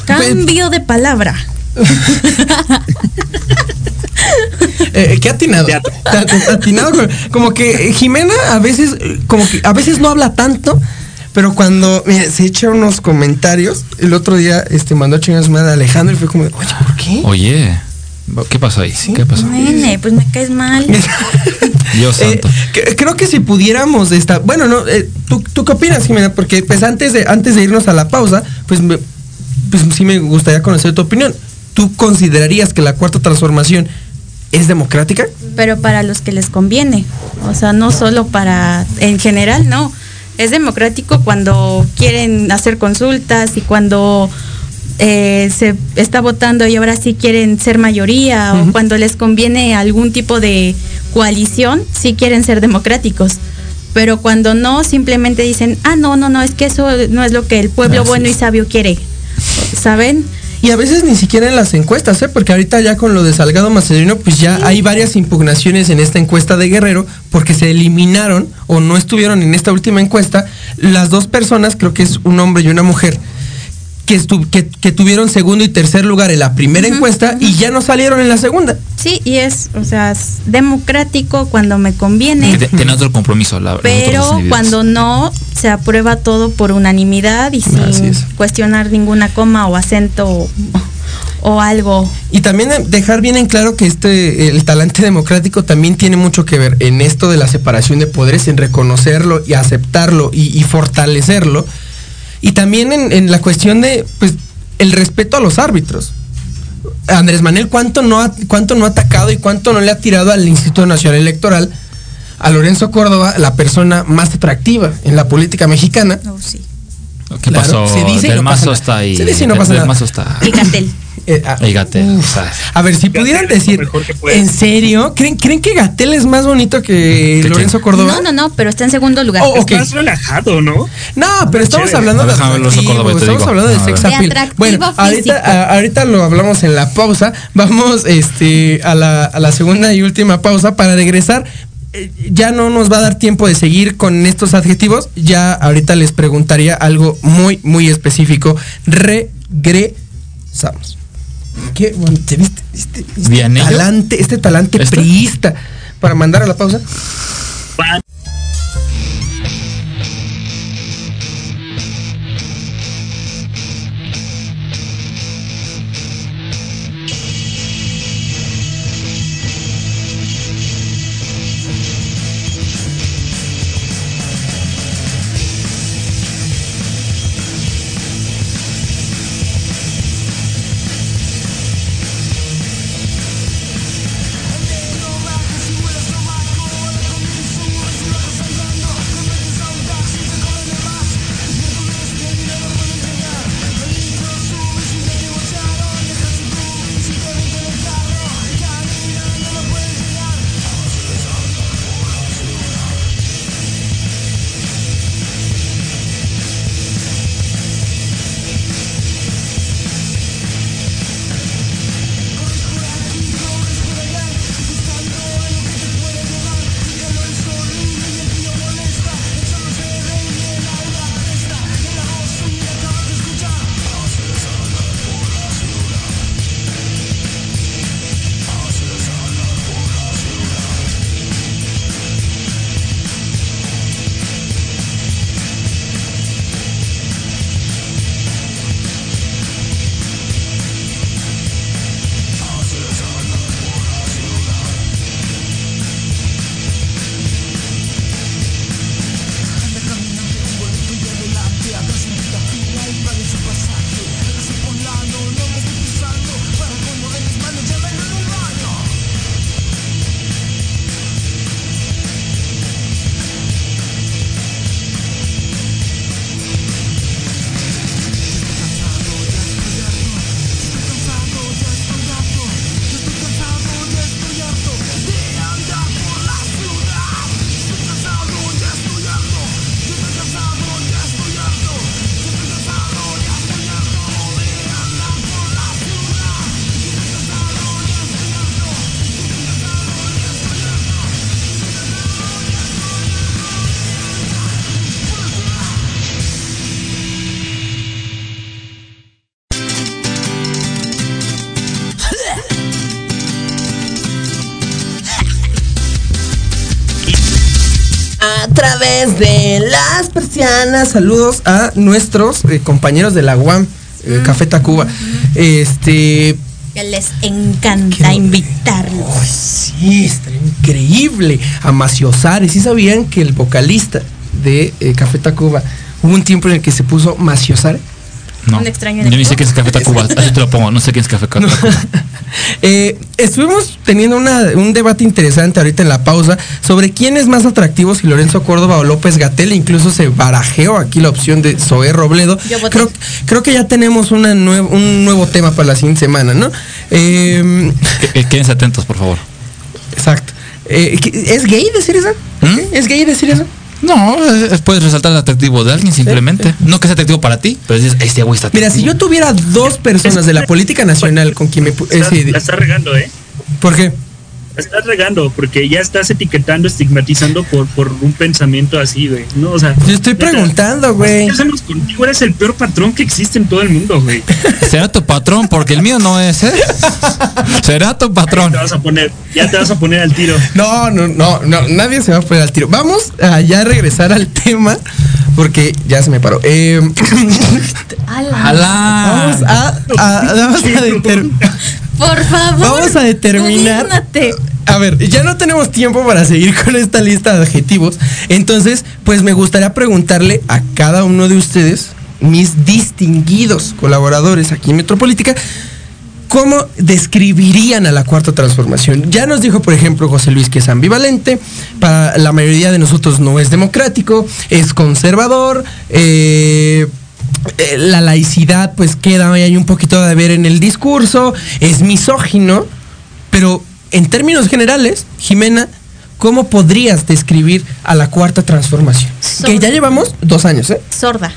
cambio de palabra. Eh, ¿Qué atinado? Atinado como que eh, Jimena a veces, eh, como que a veces no habla tanto, pero cuando mira, se echa unos comentarios, el otro día este mandó a chingar a su madre a Alejandro y fue como, de, oye, ¿por qué? Oye, ¿qué pasó ahí? ¿Qué pasó? Pues me caes mal. Dios Eh, santo. que- creo que si pudiéramos esta, bueno, no, eh, ¿tú, ¿tú qué opinas, Jimena? Porque pues antes de, antes de irnos a la pausa, pues, me- pues sí me gustaría conocer tu opinión. ¿Tú considerarías que la cuarta transformación es democrática? pero para los que les conviene. O sea, no solo para, en general, no. Es democrático cuando quieren hacer consultas y cuando eh, se está votando y ahora sí quieren ser mayoría o cuando les conviene algún tipo de coalición, sí quieren ser democráticos. Pero cuando no, simplemente dicen, ah, no, no, no, es que eso no es lo que el pueblo bueno y sabio quiere. ¿Saben? Y a veces ni siquiera en las encuestas, ¿eh? Porque ahorita ya con lo de Salgado Macedonio, pues ya hay varias impugnaciones en esta encuesta de Guerrero, porque se eliminaron o no estuvieron en esta última encuesta las dos personas, creo que es un hombre y una mujer, que, que tuvieron segundo y tercer lugar en la primera encuesta y ya no salieron en la segunda. Sí, y es, o sea, es democrático cuando me conviene. Tiene otro compromiso, la Pero cuando no, se aprueba todo por unanimidad y sin cuestionar ninguna coma o acento o, o algo. Y también dejar bien en claro que este, el talante democrático también tiene mucho que ver en esto de la separación de poderes, en reconocerlo y aceptarlo y, y fortalecerlo. Y también en, en, la cuestión de, pues, el respeto a los árbitros. Andrés Manuel, ¿cuánto no, ha, ¿cuánto no ha atacado y cuánto no le ha tirado al Instituto Nacional Electoral? a Lorenzo Córdoba la persona más atractiva en la política mexicana. Oh, sí. ¿Qué pasó? Se dice y Del no pasa mazo nada. está ahí. Se dice y no pasa Del nada. mazo está. Y Gatel. Eh, ah, Y Gatel, uf. o sea, A ver, si pudieran decir, ¿en serio? ¿Creen, ¿Creen que Gatel es más bonito que ¿Que Lorenzo quién? Córdoba? No, no, no, pero está en segundo lugar. Oh, ok. Es más relajado, ¿no? No, pero estamos chévere. hablando de atractivo, estamos hablando de sex appeal. Bueno, ahorita, a- ahorita lo hablamos en la pausa. Vamos este, a, la, a la segunda y última pausa para regresar. Eh, Ya no nos va a dar tiempo de seguir con estos adjetivos. Ya ahorita les preguntaría algo muy, muy específico. Regresamos. ¿Qué? Bueno, ¿te viste? Este, este Bien, ¿ello? talante, este talante ¿Este? priista para mandar a la pausa. Las persianas, saludos a nuestros eh, compañeros de la UAM, eh, Café Tacuba. Este, Que les encanta invitarlos. Ay, sí, está increíble. A Maciosare. ¿Sí sabían que el vocalista de eh, Café Tacuba hubo un tiempo en el que se puso Maciosare? No. Un extraño Yo ni sé quién es Café Tacuba. Así te lo pongo. No sé quién es Café Tacuba. Eh, estuvimos teniendo una- un debate interesante ahorita en la pausa sobre quién es más atractivo, si Lorenzo Córdoba o López Gatel. Incluso se barajeó aquí la opción de Zoé Robledo. Creo, creo que ya tenemos una nue- un nuevo tema para la siguiente semana, ¿no? Eh, Qu- eh, Quédense atentos, por favor. exacto. Eh, ¿qué- ¿Es gay decir eso? ¿Mm? ¿Es gay decir eso? No, es- es- puedes resaltar el atractivo de alguien simplemente. No que sea atractivo para ti, pero dices, este güey está Mira, si yo atractivo". tuviera dos personas de la política nacional con quien me... ese- la estás regando, ¿eh? ¿Por qué? La estás regando porque ya estás etiquetando, estigmatizando por, por un pensamiento así, güey. No, o sea. Yo estoy preguntando, güey. ¿Qué hacemos contigo? Eres el peor patrón que existe en todo el mundo, güey. Será tu patrón, porque el mío no es, ¿eh? Será tu patrón. Te vas a poner, ya te vas a poner al tiro. No, no, no, no, nadie se va a poner al tiro. Vamos a ya regresar al tema porque ya se me paró. Eh, vamos a, a- vamos a Por favor. Vamos a determinar. A ver, ya no tenemos tiempo para seguir con esta lista de adjetivos. Entonces, pues me gustaría preguntarle a cada uno de ustedes, mis distinguidos colaboradores aquí en Metropolítica, ¿cómo describirían a la cuarta transformación? Ya nos dijo, por ejemplo, José Luis que es ambivalente, para la mayoría de nosotros no es democrático, es conservador, eh, eh, la laicidad pues queda ahí un poquito de ver en el discurso, es misógino, pero en términos generales, Jimena, ¿cómo podrías describir a la cuarta transformación? Que ya llevamos dos años, ¿eh? sorda,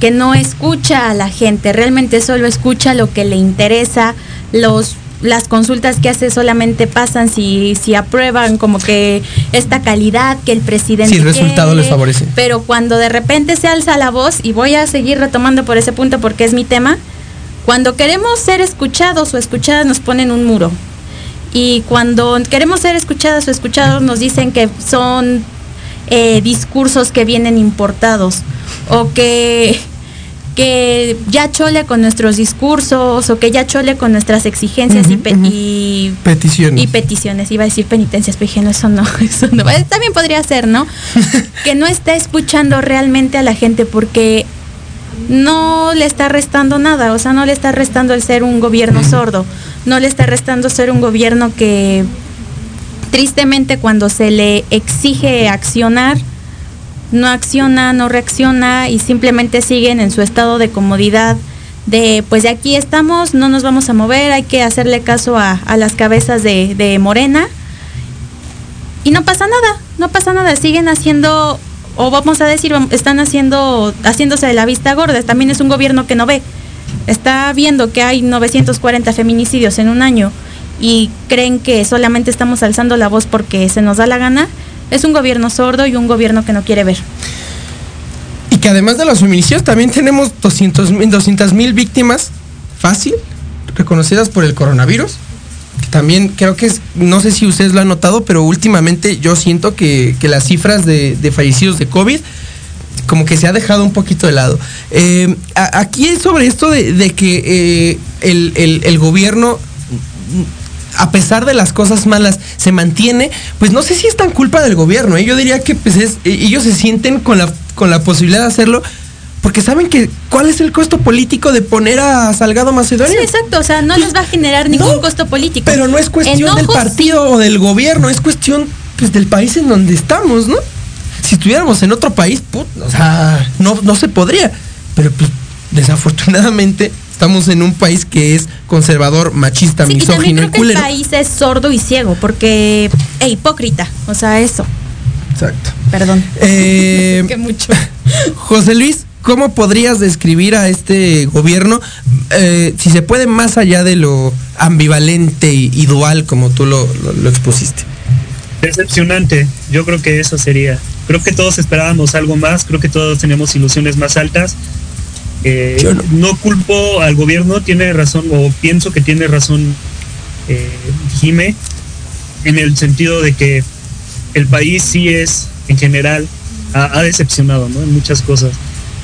que no escucha a la gente, realmente solo escucha lo que le interesa, los las consultas que hace solamente pasan si, si aprueban como que esta calidad que el presidente Si el resultado quiere, les favorece. pero cuando de repente se alza la voz y voy a seguir retomando por ese punto porque es mi tema cuando queremos ser escuchados o escuchadas nos ponen un muro y cuando queremos ser escuchadas o escuchados nos dicen que son eh, discursos que vienen importados o que que ya chole con nuestros discursos o que ya chole con nuestras exigencias y, pe- y Peticiones. y peticiones, iba a decir penitencias, pero dije, no, eso no, eso no. También podría ser, ¿no? que no está escuchando realmente a la gente porque no le está restando nada, o sea, no le está restando el ser un gobierno sordo, no le está restando ser un gobierno que tristemente cuando se le exige accionar, no acciona, no reacciona y simplemente siguen en su estado de comodidad de pues de aquí estamos, no nos vamos a mover, hay que hacerle caso a, a las cabezas de, de Morena. Y no pasa nada, no pasa nada, siguen haciendo o vamos a decir, están haciendo, haciéndose de la vista gorda, también es un gobierno que no ve, está viendo que hay 940 feminicidios en un año y creen que solamente estamos alzando la voz porque se nos da la gana, es un gobierno sordo y un gobierno que no quiere ver. Y que además de los feminicidios también tenemos 200 mil víctimas fácil, reconocidas por el coronavirus. También creo que es, no sé si ustedes lo han notado, pero últimamente yo siento que, que las cifras de, de fallecidos de COVID como que se ha dejado un poquito de lado. Eh, aquí es sobre esto de, de que eh, el- el gobierno a pesar de las cosas malas, se mantiene, pues no sé si es tan culpa del gobierno. ¿eh? Yo diría que pues, es- eh, ellos se sienten con la, con la posibilidad de hacerlo porque saben que cuál es el costo político de poner a Salgado Macedonio. Sí, exacto, o sea, no les va a generar ningún costo político. Pero no es cuestión del partido o del gobierno, es cuestión pues, del país en donde estamos, ¿no? Si estuviéramos en otro país, put, o sea, no, no se podría. Pero pues, desafortunadamente estamos en un país que es conservador, machista, Sí, y también misógino y que el país es sordo y ciego, porque e hipócrita, o sea, eso. Exacto. Perdón. Eh, que mucho. José Luis, ¿cómo podrías describir a este gobierno, eh, si se puede, más allá de lo ambivalente y, y dual como tú lo, lo- lo expusiste? Decepcionante, yo creo que eso sería. Creo que todos esperábamos algo más, creo que todos teníamos ilusiones más altas. Eh, no. culpo al gobierno, tiene razón, o pienso que tiene razón eh, Jime, en el sentido de que el país sí es, en general, ha, ha decepcionado ¿no? en muchas cosas.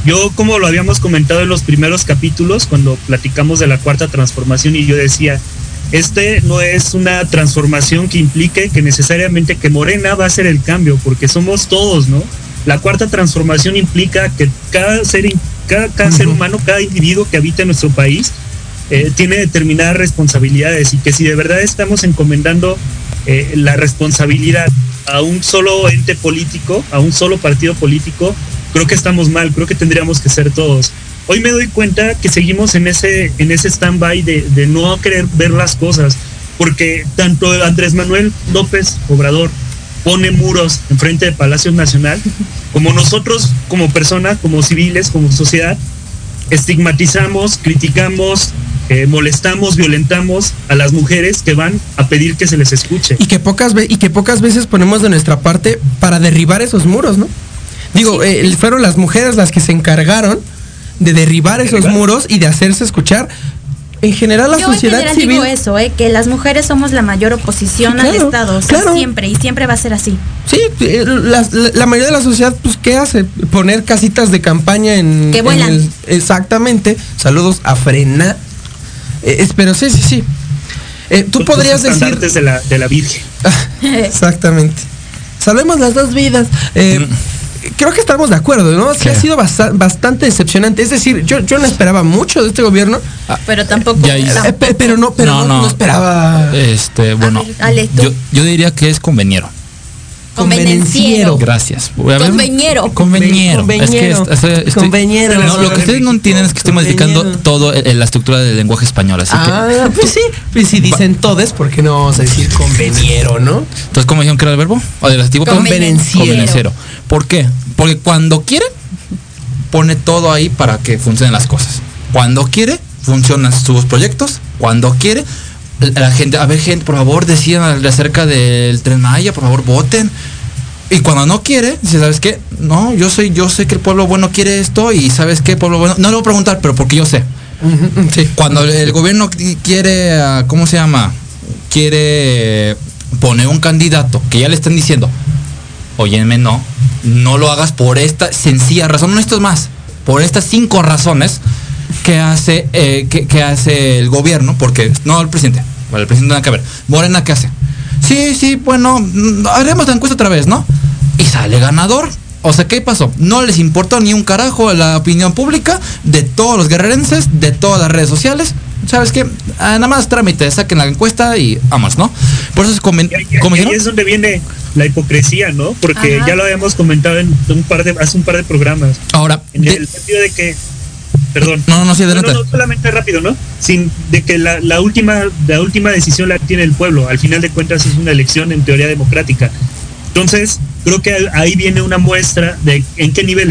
Yo, como lo habíamos comentado en los primeros capítulos, cuando platicamos de la cuarta transformación, y yo decía, este no es una transformación que implique que necesariamente que Morena va a ser el cambio, porque somos todos, ¿no? La cuarta transformación implica que cada ser, cada, cada ser humano, cada individuo que habita en nuestro país, eh, tiene determinadas responsabilidades y que si de verdad estamos encomendando eh, la responsabilidad a un solo ente político, a un solo partido político, creo que estamos mal, creo que tendríamos que ser todos. Hoy me doy cuenta que seguimos en ese, en ese stand-by de, de no querer ver las cosas, porque tanto Andrés Manuel López Obrador pone muros enfrente de Palacio Nacional, como nosotros como personas, como civiles, como sociedad, estigmatizamos, criticamos, eh, molestamos, violentamos a las mujeres que van a pedir que se les escuche. Y que pocas ve- y que pocas veces ponemos de nuestra parte para derribar esos muros, ¿no? Digo, eh, fueron las mujeres las que se encargaron de derribar esos muros y de hacerse escuchar en general la Yo en sociedad general civil. digo eso, ¿eh? que las mujeres somos la mayor oposición Sí, al Estado, o sea, claro. siempre y siempre va a ser así. Sí, eh, la, mayoría de la sociedad, pues, ¿qué hace? Poner casitas de campaña en. Que en vuelan. el- exactamente. Saludos a Frena. Eh, pero sí, sí, sí. Eh, tú los podrías decir. estandartes de la, de la Virgen. Exactamente. Salvemos las dos vidas. Eh, Creo que estamos de acuerdo, ¿no? Sí ¿Qué? ha sido basta- bastante decepcionante. Es decir, yo, yo no esperaba mucho de este gobierno. Pero tampoco. Ya. Eh, pe- pero no, pero no, no esperaba. Este, bueno. Ale, yo, yo diría que es conveniero. Convenenciero. Gracias. Conveñero. Conveñero. Es que Conveñero. est- estoy- estoy- Conveñero. No, lo que ustedes no entienden es que estoy modificando todo el- la estructura del lenguaje español. Así Ah, pues sí. Pues si dicen todes, ¿por qué no vamos a decir conveniero, no? que. Entonces, ¿cómo dijeron que era el verbo? ¿O del adjetivo? Convenenciero. Convenenciero. ¿Por qué? Porque cuando quiere, pone todo ahí para que funcionen las cosas. Cuando quiere, funcionan sus proyectos. Cuando quiere, la gente, a ver, gente, por favor, decidan acerca del tren Maya, por favor, voten. Y cuando no quiere, dice, ¿sabes qué? No, yo soy, yo sé que el pueblo bueno quiere esto y ¿sabes qué? Pueblo bueno, no le voy a preguntar, pero porque yo sé. Sí. Cuando el gobierno qui- quiere, ah, ¿cómo se llama? Quiere poner un candidato que ya le están diciendo, óyeme, no, no lo hagas por esta sencilla razón, no esto es más, por estas cinco razones que hace, eh, que, que hace el gobierno, porque no el presidente, bueno, el presidente nada que ver, Morena, ¿qué hace? Sí, sí, bueno, mm, haremos la encuesta otra vez, ¿no? Y sale ganador. O sea, ¿qué pasó? No les importó ni un carajo la opinión pública de todos los guerrerenses, de todas las redes sociales. ¿Sabes qué? Ah, nada más trámite, saquen la encuesta y vamos, ¿no? Por eso es ¿Cómo ahí es donde viene la hipocresía, ¿no? Porque Ajá. ya lo habíamos comentado en un par de, hace un par de programas. Ahora, En de- el sentido de que. Perdón. No, no, sí, no, no, solamente rápido, ¿no? Sin de que la, la última la última decisión la tiene el pueblo. Al final de cuentas es una elección en teoría democrática. Entonces, creo que ahí viene una muestra de en qué nivel